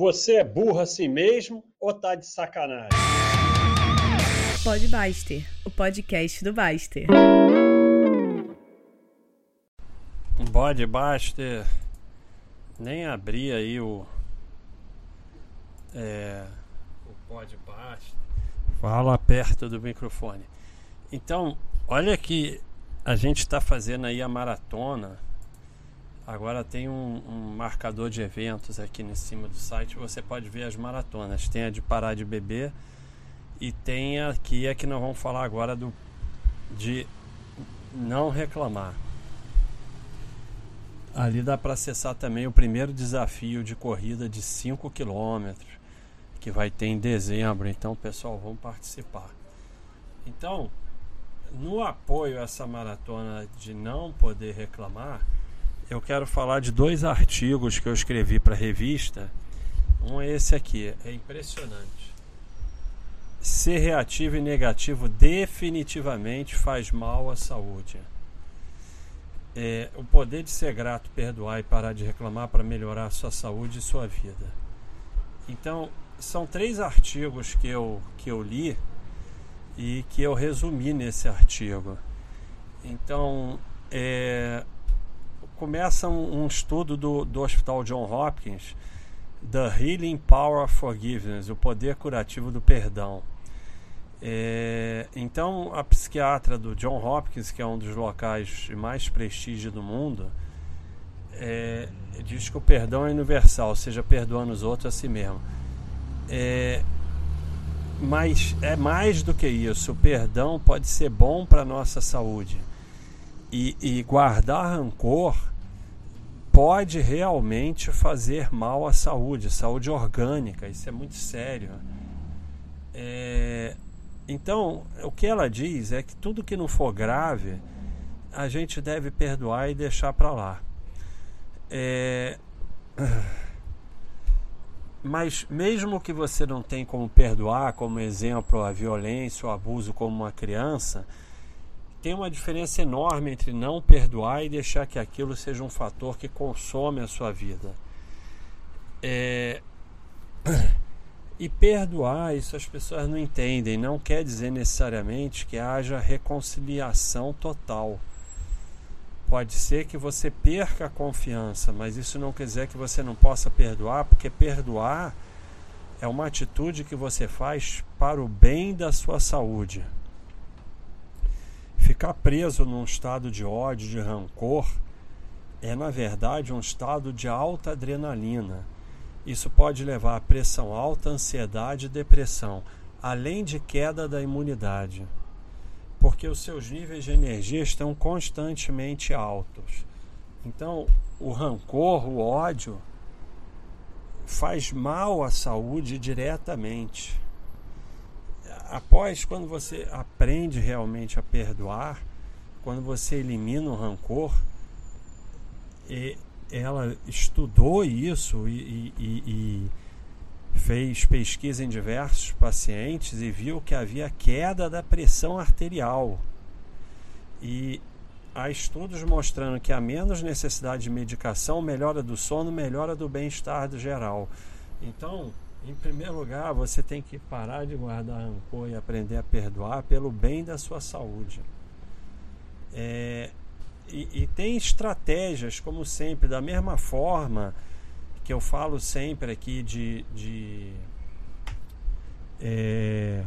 Você é burro assim mesmo ou tá de sacanagem? Pode Baster, o podcast do Baster. Pode Baster. Nem abri aí o. É. O Pode Baster. Fala perto do microfone. Então, olha que a gente está fazendo aí a maratona Agora tem um, um, marcador de eventos aqui em cima do site. Você pode ver as maratonas. Tem a de parar de beber e tem aqui a que nós vamos falar agora do de não reclamar. Ali dá para acessar também o primeiro desafio de corrida de 5 km que vai ter em dezembro. Então, pessoal, vamos participar. Então, no apoio a essa maratona de não poder reclamar, eu quero falar de dois artigos que eu escrevi para a revista. Um é esse aqui, é impressionante. Ser reativo e negativo definitivamente faz mal à saúde. É, o poder de ser grato, perdoar e parar de reclamar para melhorar a sua saúde e sua vida. Então, são três artigos que eu, que eu li e que eu resumi nesse artigo. Então, é, começa um, um estudo do, do Hospital John Hopkins, The Healing Power of Forgiveness, o poder curativo do perdão. É, então, a psiquiatra do John Hopkins, que é um dos locais de mais prestígio do mundo, é, diz que o perdão é universal, seja perdoando os outros a si mesmo. É, mas é mais do que isso. O perdão pode ser bom para nossa saúde. E, e guardar rancor pode realmente fazer mal à saúde, saúde orgânica, isso é muito sério. É, então, o que ela diz é que tudo que não for grave, a gente deve perdoar e deixar para lá. É, mas mesmo que você não tenha como perdoar, como exemplo, a violência ou abuso como uma criança, tem uma diferença enorme entre não perdoar e deixar que aquilo seja um fator que consome a sua vida. É... E perdoar, isso as pessoas não entendem, não quer dizer necessariamente que haja reconciliação total. Pode ser que você perca a confiança, mas isso não quer dizer que você não possa perdoar, porque perdoar é uma atitude que você faz para o bem da sua saúde. Ficar preso num estado de ódio, de rancor, é na verdade um estado de alta adrenalina. Isso pode levar a pressão alta, ansiedade e depressão, além de queda da imunidade, porque os seus níveis de energia estão constantemente altos. Então, o rancor, o ódio, faz mal à saúde diretamente após, quando você aprende realmente a perdoar, quando você elimina o rancor, e ela estudou isso e, e, e, fez pesquisa em diversos pacientes e viu que havia queda da pressão arterial. E há estudos mostrando que há menos necessidade de medicação, melhora do sono, melhora do bem-estar geral. Então, em primeiro lugar, você tem que parar de guardar rancor e aprender a perdoar pelo bem da sua saúde. É, e, e, tem estratégias, como sempre, da mesma forma que eu falo sempre aqui de, de é,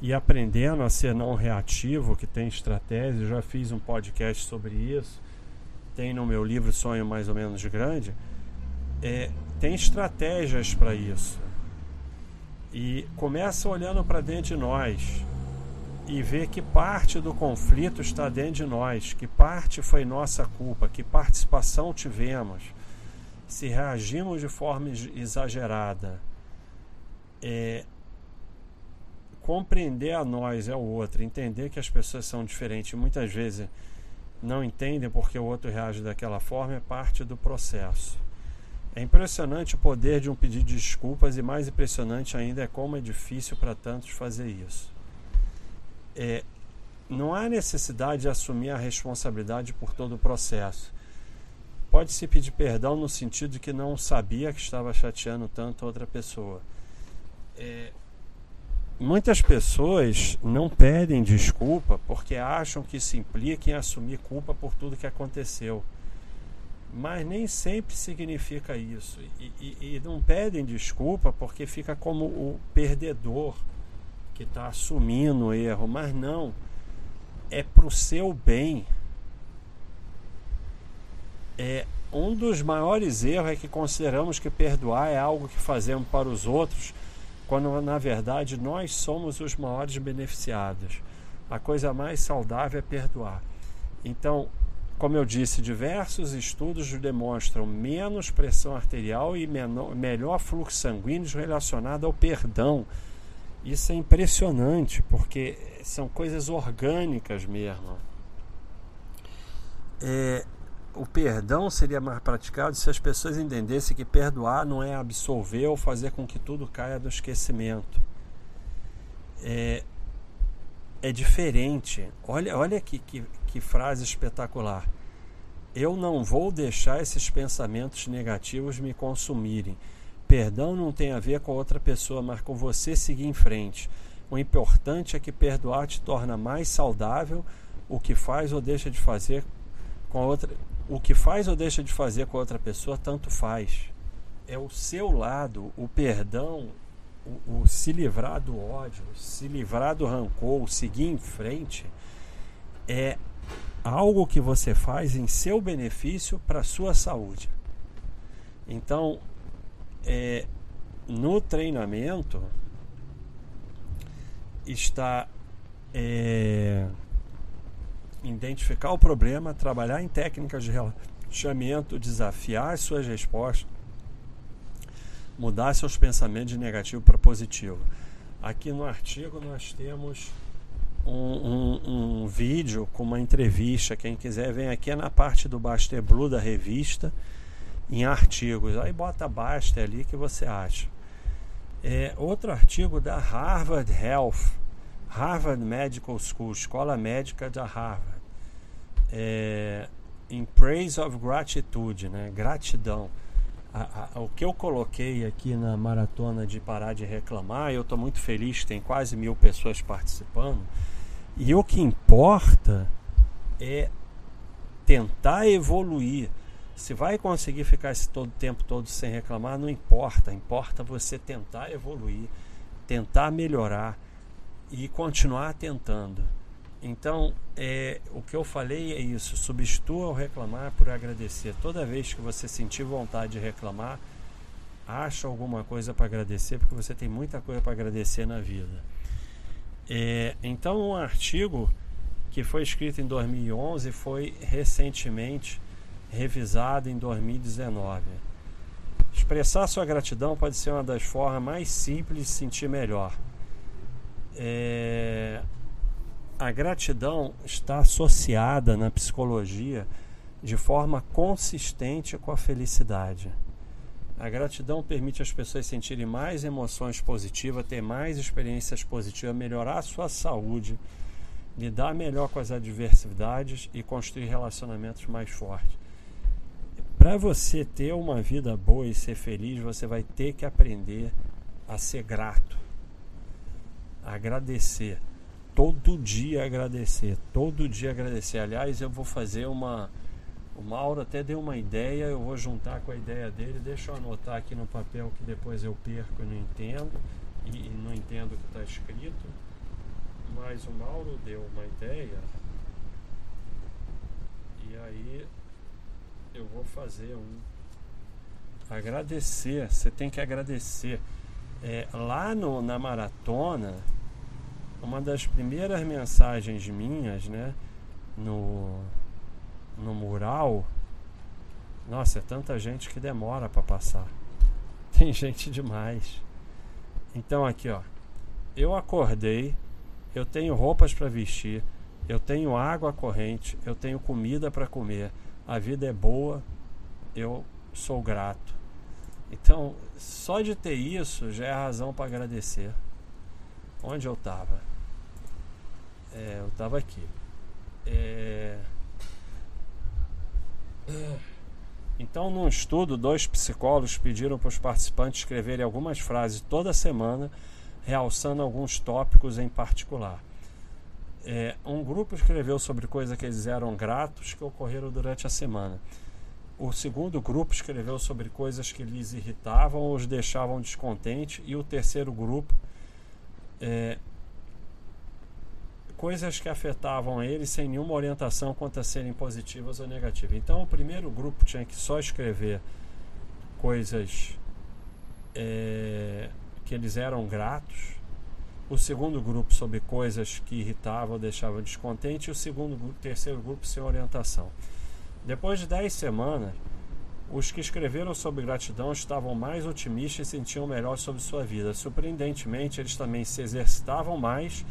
ir aprendendo a ser não reativo, que tem estratégias. Eu já fiz um podcast sobre isso. Tem no meu livro Sonho Mais ou Menos Grande. É, tem estratégias para isso. E começa olhando para dentro de nós e ver que parte do conflito está dentro de nós, que parte foi nossa culpa, que participação tivemos, se reagimos de forma exagerada. É, compreender a nós é o outro, entender que as pessoas são diferentes, muitas vezes não entendem porque o outro reage daquela forma, é parte do processo. É impressionante o poder de um pedido de desculpas e mais impressionante ainda é como é difícil para tantos fazer isso. É, não há necessidade de assumir a responsabilidade por todo o processo. pode se pedir perdão no sentido de que não sabia que estava chateando tanto outra pessoa. É, muitas pessoas não pedem desculpa porque acham que isso implica em assumir culpa por tudo que aconteceu. Mas nem sempre significa isso. E, e, e não pedem desculpa porque fica como o perdedor que está assumindo o erro. Mas não. É para o seu bem. É, um dos maiores erros é que consideramos que perdoar é algo que fazemos para os outros, quando na verdade nós somos os maiores beneficiados. A coisa mais saudável é perdoar. Então, como eu disse, diversos estudos demonstram menos pressão arterial e menor, melhor fluxo sanguíneo relacionado ao perdão. Isso é impressionante, porque são coisas orgânicas mesmo. É, o perdão seria mais praticado se as pessoas entendessem que perdoar não é absolver ou fazer com que tudo caia do esquecimento. É, é diferente. Olha, olha que, que, que frase espetacular. Eu não vou deixar esses pensamentos negativos me consumirem. Perdão não tem a ver com outra pessoa, mas com você seguir em frente. O importante é que perdoar te torna mais saudável. O que faz ou deixa de fazer com outra, o que faz ou deixa de fazer com outra pessoa tanto faz. É o seu lado, o perdão, o, o se livrar do ódio, se livrar do rancor, seguir em frente, é algo que você faz em seu benefício para sua saúde. Então, é, no treinamento está é, identificar o problema, trabalhar em técnicas de relaxamento, desafiar suas respostas, mudar seus pensamentos de negativo para positivo. Aqui no artigo nós temos um, um, um, vídeo com uma entrevista. Quem quiser vem aqui é na parte do Baster Blue da revista, em artigos. Aí bota Baster ali que você acha. É, outro artigo da Harvard Health, Harvard Medical School, Escola Médica da Harvard. É, in Praise of Gratitude, né? gratidão a, a, o que eu coloquei aqui na maratona de parar de reclamar, eu estou muito feliz, tem quase mil pessoas participando. E o que importa é tentar evoluir. Se vai conseguir ficar esse todo tempo todo sem reclamar, não importa. Importa você tentar evoluir, tentar melhorar e continuar tentando. Então, é, o que eu falei é isso: substitua o reclamar por agradecer. Toda vez que você sentir vontade de reclamar, acha alguma coisa para agradecer, porque você tem muita coisa para agradecer na vida. É, então, um artigo que foi escrito em 2011 foi recentemente revisado em 2019. Expressar sua gratidão pode ser uma das formas mais simples de se sentir melhor. É, a gratidão está associada na psicologia de forma consistente com a felicidade. A gratidão permite às pessoas sentirem mais emoções positivas, ter mais experiências positivas, melhorar a sua saúde, lidar melhor com as adversidades e construir relacionamentos mais fortes. Para você ter uma vida boa e ser feliz, você vai ter que aprender a ser grato, a agradecer todo dia agradecer, todo dia agradecer. Aliás, eu vou fazer uma. O Mauro até deu uma ideia, eu vou juntar com a ideia dele. Deixa eu anotar aqui no papel que depois eu perco e não entendo. E, e não entendo o que está escrito. Mas o Mauro deu uma ideia. E aí eu vou fazer um. Agradecer, você tem que agradecer. É, lá no, na maratona, uma das primeiras mensagens minhas, né, no, no mural, nossa, é tanta gente que demora para passar. Tem gente demais. Então aqui, ó, eu acordei, eu tenho roupas para vestir, eu tenho água corrente, eu tenho comida para comer, a vida é boa, eu sou grato. Então, só de ter isso já é razão para agradecer. Onde eu estava? É, eu estava aqui. É... Então, num estudo, dois psicólogos pediram para os participantes escreverem algumas frases toda semana, realçando alguns tópicos em particular. É, um grupo escreveu sobre coisas que eles eram gratos que ocorreram durante a semana. O segundo grupo escreveu sobre coisas que lhes irritavam ou os deixavam descontentes. E o terceiro grupo, é, coisas que afetavam eles sem nenhuma orientação quanto a serem positivas ou negativas. Então, o primeiro grupo tinha que só escrever coisas é, que eles eram gratos. O segundo grupo sobre coisas que irritavam ou deixavam descontente. E o segundo, terceiro grupo sem orientação. Depois de dez semanas, os que escreveram sobre gratidão estavam mais otimistas e sentiam melhor sobre sua vida. Surpreendentemente, eles também se exercitavam mais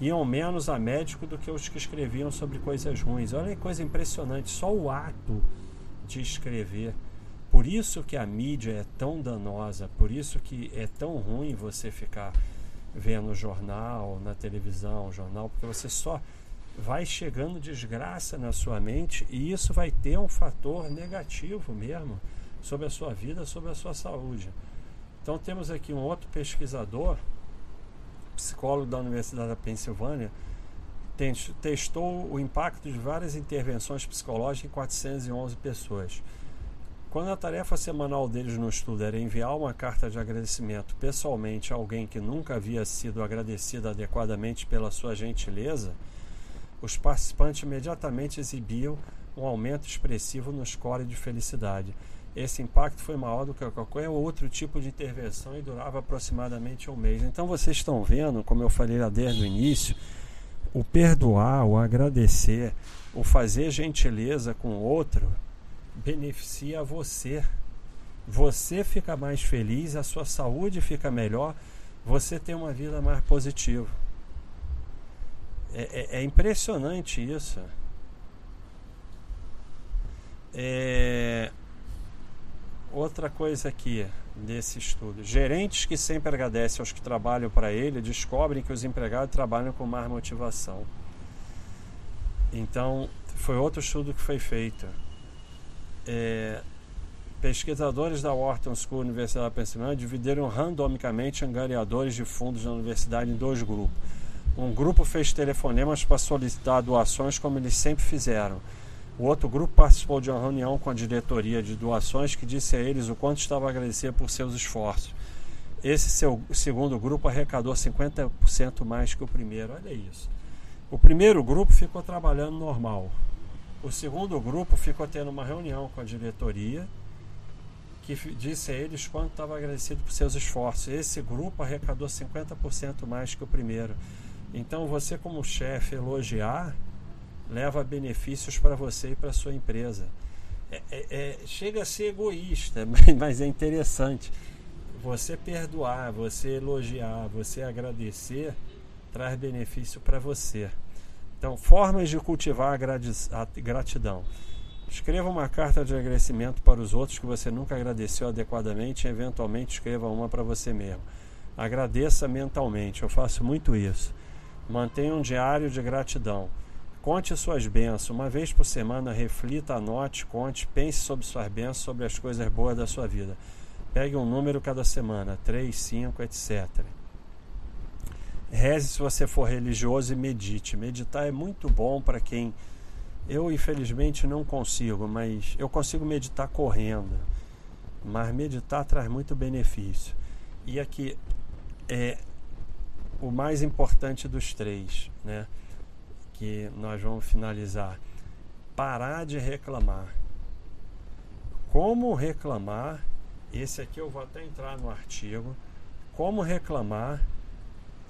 iam menos a médico do que os que escreviam sobre coisas ruins. Olha que coisa impressionante, só o ato de escrever. Por isso que a mídia é tão danosa, por isso que é tão ruim você ficar vendo jornal, na televisão, jornal, porque você só vai chegando desgraça na sua mente e isso vai ter um fator negativo mesmo sobre a sua vida, sobre a sua saúde. Então temos aqui um outro pesquisador psicólogo da Universidade da Pensilvânia, testou o impacto de várias intervenções psicológicas em 411 pessoas. Quando a tarefa semanal deles no estudo era enviar uma carta de agradecimento pessoalmente a alguém que nunca havia sido agradecido adequadamente pela sua gentileza, os participantes imediatamente exibiam um aumento expressivo no score de felicidade. Esse impacto foi maior do que qualquer outro tipo de intervenção e durava aproximadamente um mês. Então vocês estão vendo, como eu falei lá desde o início, o perdoar, o agradecer, o fazer gentileza com o outro beneficia você. Você fica mais feliz, a sua saúde fica melhor, você tem uma vida mais positiva. É, é, é impressionante isso. É, Outra coisa aqui desse estudo: gerentes que sempre agradecem aos que trabalham para ele descobrem que os empregados trabalham com mais motivação. Então, foi outro estudo que foi feito. É, pesquisadores da Wharton School Universidade da Pensilvânia dividiram randomicamente angariadores de fundos da universidade em dois grupos. Um grupo fez telefonemas para solicitar doações, como eles sempre fizeram o outro grupo participou de uma reunião com a diretoria de doações que disse a eles o quanto estava agradecido por seus esforços. Esse seu segundo grupo arrecadou 50% mais que o primeiro. Olha isso. O primeiro grupo ficou trabalhando normal. O segundo grupo ficou tendo uma reunião com a diretoria que disse a eles quanto estava agradecido por seus esforços. Esse grupo arrecadou 50% mais que o primeiro. Então, você, como chefe, elogiar leva benefícios para você e para sua empresa. É, é, é, chega a ser egoísta, mas é interessante. Você perdoar, você elogiar, você agradecer, traz benefício para você. Então, formas de cultivar a gratidão. Escreva uma carta de agradecimento para os outros que você nunca agradeceu adequadamente e, eventualmente, escreva uma para você mesmo. Agradeça mentalmente, eu faço muito isso. Mantenha um diário de gratidão. Conte suas bênçãos. Uma vez por semana, reflita, anote, conte, pense sobre suas bênçãos, sobre as coisas boas da sua vida. Pegue um número cada semana, 3, 5, etc. Reze se você for religioso e medite. Meditar é muito bom para quem. Eu, infelizmente, não consigo, mas eu consigo meditar correndo. Mas meditar traz muito benefício. E aqui é o mais importante dos três, né? Que nós vamos finalizar. Parar de reclamar. Como reclamar? Esse aqui eu vou até entrar no artigo. Como reclamar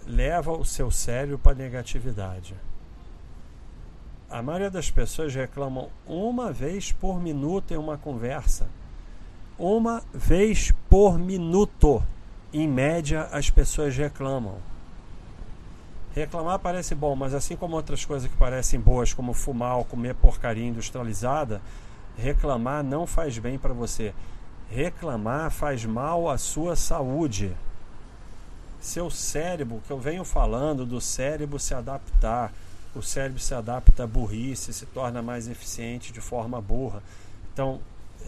leva o seu cérebro para negatividade. A maioria das pessoas reclamam uma vez por minuto em uma conversa. Uma vez por minuto, em média, as pessoas reclamam. Reclamar parece bom, mas assim como outras coisas que parecem boas, como fumar ou comer porcaria industrializada, reclamar não faz bem para você. Reclamar faz mal à sua saúde. Seu cérebro, que eu venho falando do cérebro se adaptar, o cérebro se adapta à burrice, se torna mais eficiente de forma burra. Então,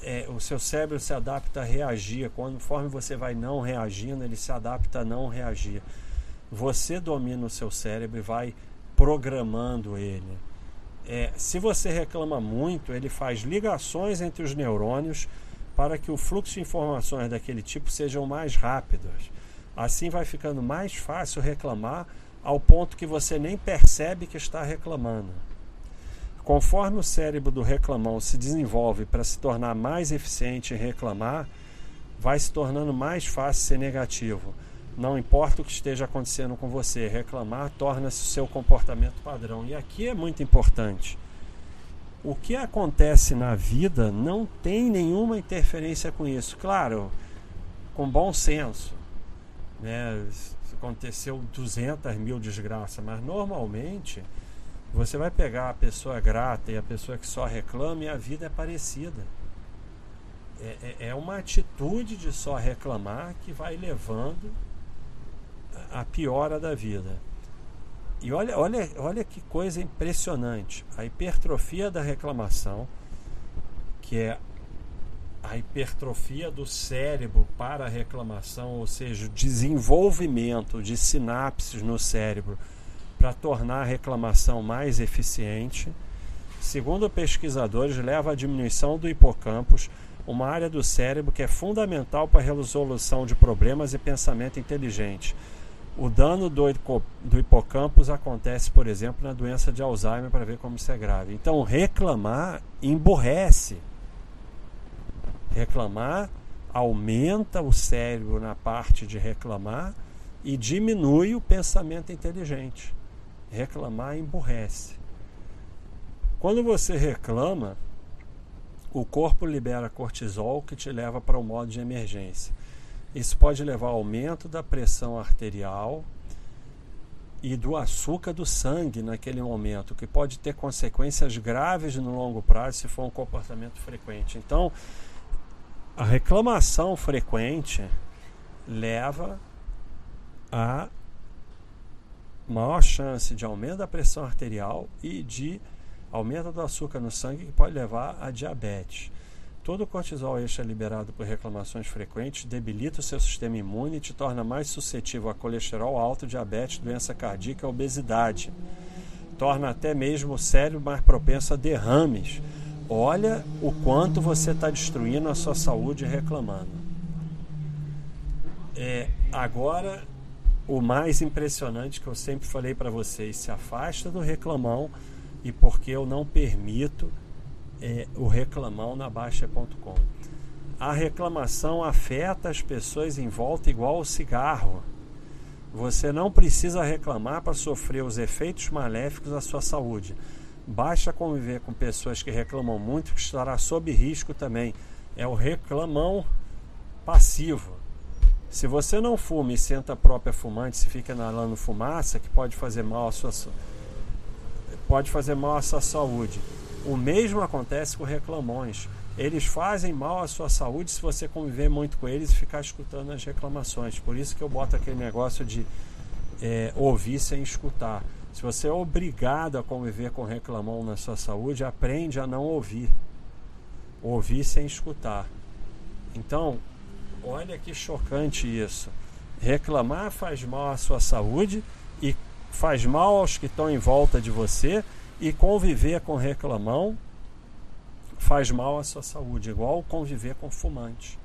é, o seu cérebro se adapta a reagir. Conforme você vai não reagindo, ele se adapta a não reagir. Você domina o seu cérebro e vai programando ele. É, se você reclama muito, ele faz ligações entre os neurônios para que o fluxo de informações daquele tipo sejam mais rápidos. Assim vai ficando mais fácil reclamar ao ponto que você nem percebe que está reclamando. Conforme o cérebro do reclamão se desenvolve para se tornar mais eficiente em reclamar, vai se tornando mais fácil ser negativo. Não importa o que esteja acontecendo com você, reclamar torna-se o seu comportamento padrão. E aqui é muito importante. O que acontece na vida não tem nenhuma interferência com isso. Claro, com bom senso. Né? Aconteceu 200 mil desgraças, mas normalmente você vai pegar a pessoa grata e a pessoa que só reclama e a vida é parecida. É, é, é uma atitude de só reclamar que vai levando a piora da vida. E olha, olha, olha que coisa impressionante. A hipertrofia da reclamação, que é a hipertrofia do cérebro para a reclamação, ou seja, o desenvolvimento de sinapses no cérebro para tornar a reclamação mais eficiente. Segundo pesquisadores, leva à diminuição do hipocampos, uma área do cérebro que é fundamental para a resolução de problemas e pensamento inteligente. O dano do, do hipocampus acontece, por exemplo, na doença de Alzheimer, para ver como isso é grave. Então, reclamar emborrece. Reclamar aumenta o cérebro na parte de reclamar e diminui o pensamento inteligente. Reclamar emburrece. Quando você reclama, o corpo libera cortisol que te leva para o modo de emergência. Isso pode levar ao aumento da pressão arterial e do açúcar do sangue naquele momento, que pode ter consequências graves no longo prazo se for um comportamento frequente. Então, a reclamação frequente leva a maior chance de aumento da pressão arterial e de aumento do açúcar no sangue, que pode levar a diabetes. Todo o cortisol extra liberado por reclamações frequentes debilita o seu sistema imune e te torna mais suscetível a colesterol alto, diabetes, doença cardíaca e obesidade. Torna até mesmo o cérebro mais propenso a derrames. Olha o quanto você está destruindo a sua saúde reclamando. É, agora o mais impressionante que eu sempre falei para vocês: se afasta do reclamão e porque eu não permito é, o reclamão na Baixa.com. A reclamação afeta as pessoas em volta igual o cigarro. Você não precisa reclamar para sofrer os efeitos maléficos à sua saúde. Basta conviver com pessoas que reclamam muito, que estará sob risco também. É o reclamão passivo. Se você não fuma e senta a própria fumante, se fica inalando fumaça, que pode fazer mal à sua pode fazer mal à sua saúde. O mesmo acontece com reclamões. Eles fazem mal à sua saúde se você conviver muito com eles e ficar escutando as reclamações. Por isso que eu boto aquele negócio de é, ouvir sem escutar. Se você é obrigado a conviver com reclamão na sua saúde, aprende a não ouvir. Ouvir sem escutar. Então, Olha que chocante isso. Reclamar faz mal à sua saúde e faz mal aos que estão em volta de você e conviver com reclamão faz mal à sua saúde, igual conviver com fumante.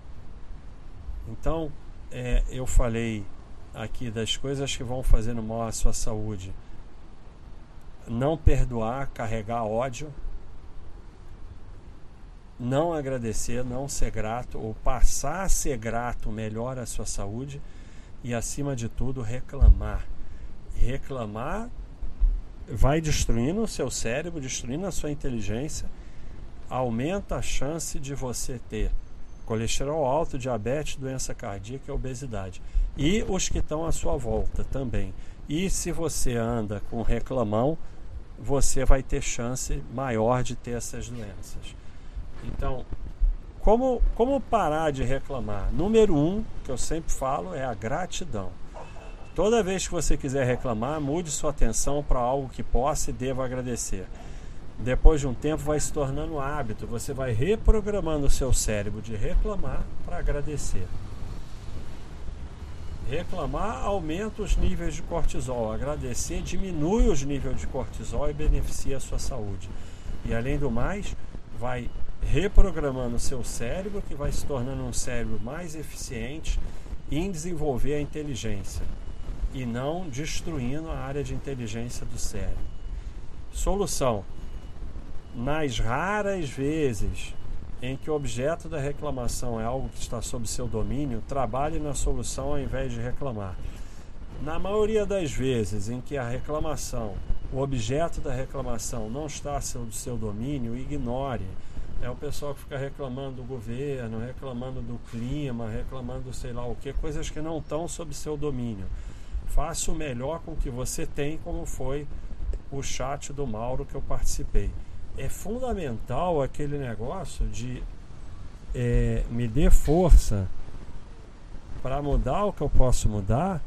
Então, é, eu falei aqui das coisas que vão fazendo mal à sua saúde. Não perdoar, carregar ódio, não agradecer, não ser grato ou passar a ser grato melhora a sua saúde e acima de tudo reclamar. Reclamar vai destruindo o seu cérebro, destruindo a sua inteligência, aumenta a chance de você ter colesterol alto, diabetes, doença cardíaca e obesidade. E os que estão à sua volta também. E se você anda com reclamão, você vai ter chance maior de ter essas doenças. Então, como, como parar de reclamar? Número um, que eu sempre falo, é a gratidão. Toda vez que você quiser reclamar, mude sua atenção para algo que possa e deva agradecer. depois de um tempo vai se tornando hábito. Você vai reprogramando o seu cérebro de reclamar para agradecer. Reclamar aumenta os níveis de cortisol, agradecer diminui os níveis de cortisol e beneficia a sua saúde. E além do mais, vai reprogramando o seu cérebro, que vai se tornando um cérebro mais eficiente em desenvolver a inteligência e não destruindo a área de inteligência do cérebro. Solução: nas raras vezes em que o objeto da reclamação é algo que está sob seu domínio, trabalhe na solução ao invés de reclamar. Na maioria das vezes em que a reclamação, o objeto da reclamação não está sob seu domínio, ignore. É o pessoal que fica reclamando do governo, reclamando do clima, reclamando sei lá o que, coisas que não estão sob seu domínio. Faça o melhor com o que você tem, como foi o chat do Mauro que eu participei é fundamental aquele negócio de é, me dê força para mudar o que eu posso mudar,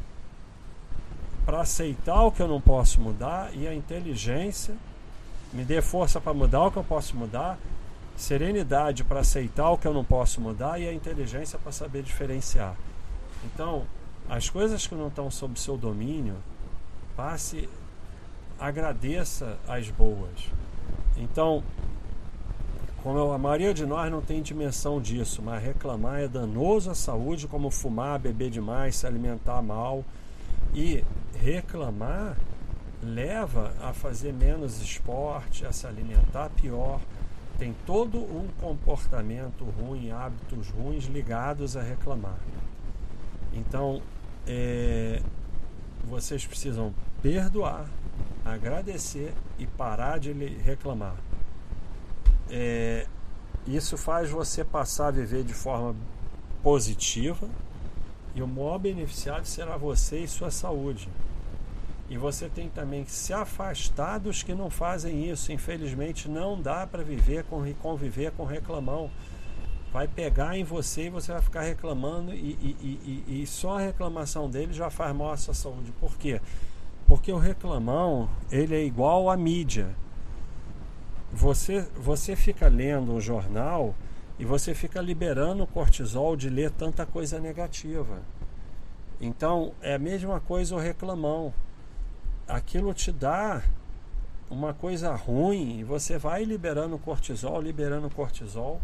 para aceitar o que eu não posso mudar e a inteligência me dê força para mudar o que eu posso mudar, serenidade para aceitar o que eu não posso mudar e a inteligência para saber diferenciar. Então, as coisas que não estão sob seu domínio, passe, agradeça as boas. Então, como a maioria de nós não tem dimensão disso, mas reclamar é danoso à saúde, como fumar, beber demais, se alimentar mal. E reclamar leva a fazer menos esporte, a se alimentar pior. Tem todo um comportamento ruim, hábitos ruins ligados a reclamar. Então, é, vocês precisam perdoar, agradecer e parar de reclamar. É, isso faz você passar a viver de forma positiva e o maior beneficiado será você e sua saúde. E você tem também que se afastar dos que não fazem isso. Infelizmente, não dá para viver com conviver com reclamão. Vai pegar em você e você vai ficar reclamando, e, e, e, e só a reclamação dele já faz mal à sua saúde. Por quê? Porque o reclamão, ele é igual à mídia. Você, você fica lendo um jornal e você fica liberando o cortisol de ler tanta coisa negativa. Então, é a mesma coisa o reclamão. Aquilo te dá uma coisa ruim e você vai liberando cortisol, liberando cortisol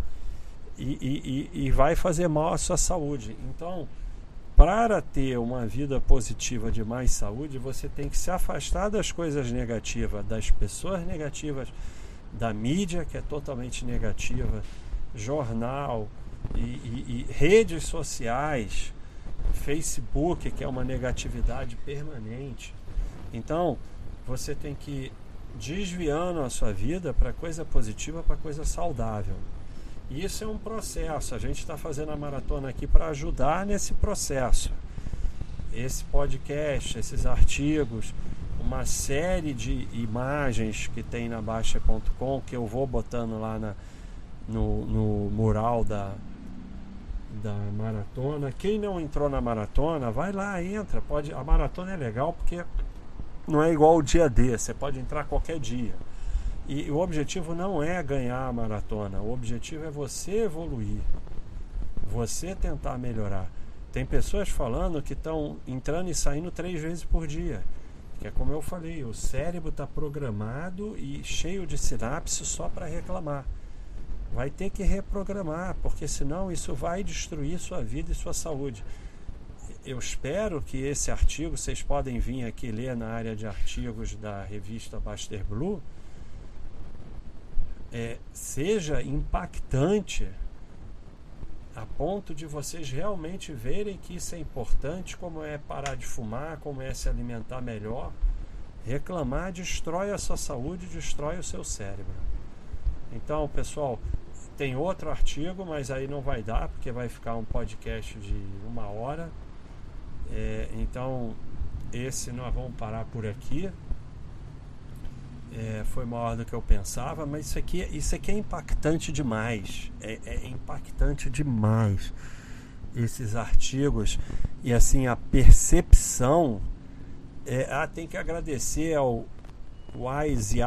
e, e, e, vai fazer mal à sua saúde. Então, para ter uma vida positiva de mais saúde, você tem que se afastar das coisas negativas, das pessoas negativas, da mídia, que é totalmente negativa, jornal e, e redes sociais, Facebook, que é uma negatividade permanente. Então, você tem que ir desviando a sua vida para coisa positiva, para coisa saudável. Isso é um processo. A gente está fazendo a maratona aqui para ajudar nesse processo. Esse podcast, esses artigos, uma série de imagens que tem na Baixa.com que eu vou botando lá na, no, no mural da, da maratona. Quem não entrou na maratona, vai lá, entra. Pode, a maratona é legal porque não é igual o dia D, você pode entrar qualquer dia. E o objetivo não é ganhar a maratona, o objetivo é você evoluir, você tentar melhorar. Tem pessoas falando que estão entrando e saindo três vezes por dia. Que é como eu falei, o cérebro está programado e cheio de sinapses só para reclamar. Vai ter que reprogramar, porque senão isso vai destruir sua vida e sua saúde. Eu espero que esse artigo, vocês podem vir aqui ler na área de artigos da revista Baster Blue, é, seja impactante a ponto de vocês realmente verem que isso é importante, como é parar de fumar, como é se alimentar melhor. Reclamar destrói a sua saúde, destrói o seu cérebro. Então, pessoal, tem outro artigo, mas aí não vai dar, porque vai ficar um podcast de uma hora. É, então, esse nós vamos parar por aqui é, foi maior do que eu pensava, mas isso aqui, isso aqui é impactante demais. É, é impactante demais esses artigos e assim a percepção. É, ah, tem que agradecer ao Wise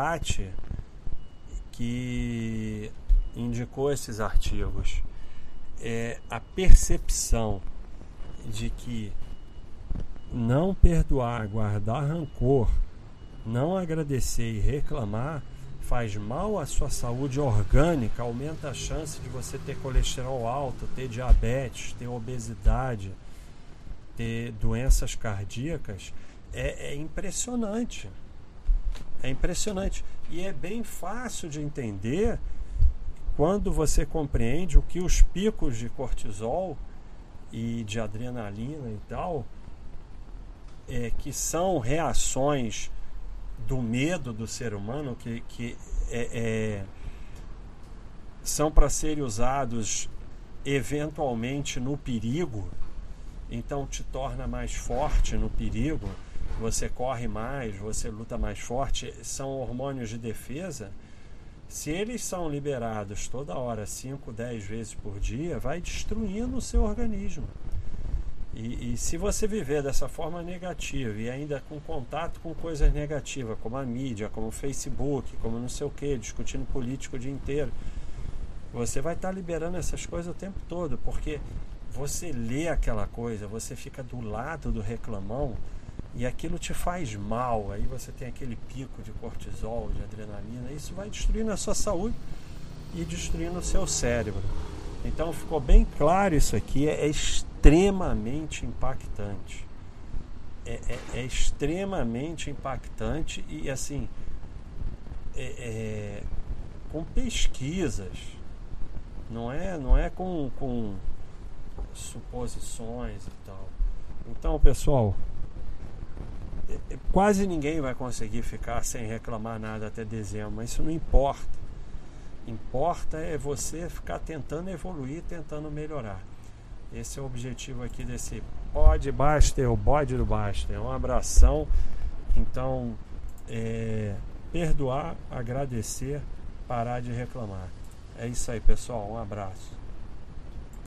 que indicou esses artigos. É a percepção de que não perdoar, guardar rancor, não agradecer e reclamar faz mal à sua saúde orgânica, aumenta a chance de você ter colesterol alto, ter diabetes, ter obesidade, ter doenças cardíacas, é, é impressionante. É impressionante. E é bem fácil de entender quando você compreende o que os picos de cortisol e de adrenalina e tal, é, que são reações do medo do ser humano, que, que é, é, são para serem usados eventualmente no perigo, então te torna mais forte no perigo, você corre mais, você luta mais forte, são hormônios de defesa. Se eles são liberados toda hora, 5, 10 vezes por dia, vai destruindo o seu organismo. E, e, se você viver dessa forma negativa e ainda com contato com coisas negativas, como a mídia, como o Facebook, como não sei o que, discutindo político o dia inteiro, você vai estar tá liberando essas coisas o tempo todo, porque você lê aquela coisa, você fica do lado do reclamão e aquilo te faz mal. Aí você tem aquele pico de cortisol, de adrenalina, isso vai destruindo a sua saúde e destruindo o seu cérebro. Então ficou bem claro isso aqui, é, é extremamente impactante. É, é, é, extremamente impactante e assim é, é, com pesquisas, não é, não é com, com suposições e tal. Então, pessoal, é, é, quase ninguém vai conseguir ficar sem reclamar nada até dezembro, mas isso não importa. Importa é você ficar tentando evoluir, tentando melhorar. Esse é o objetivo aqui desse Pod Baster, o bode do Baster. Um abração. Então, é, perdoar, agradecer, parar de reclamar. É isso aí, pessoal. Um abraço.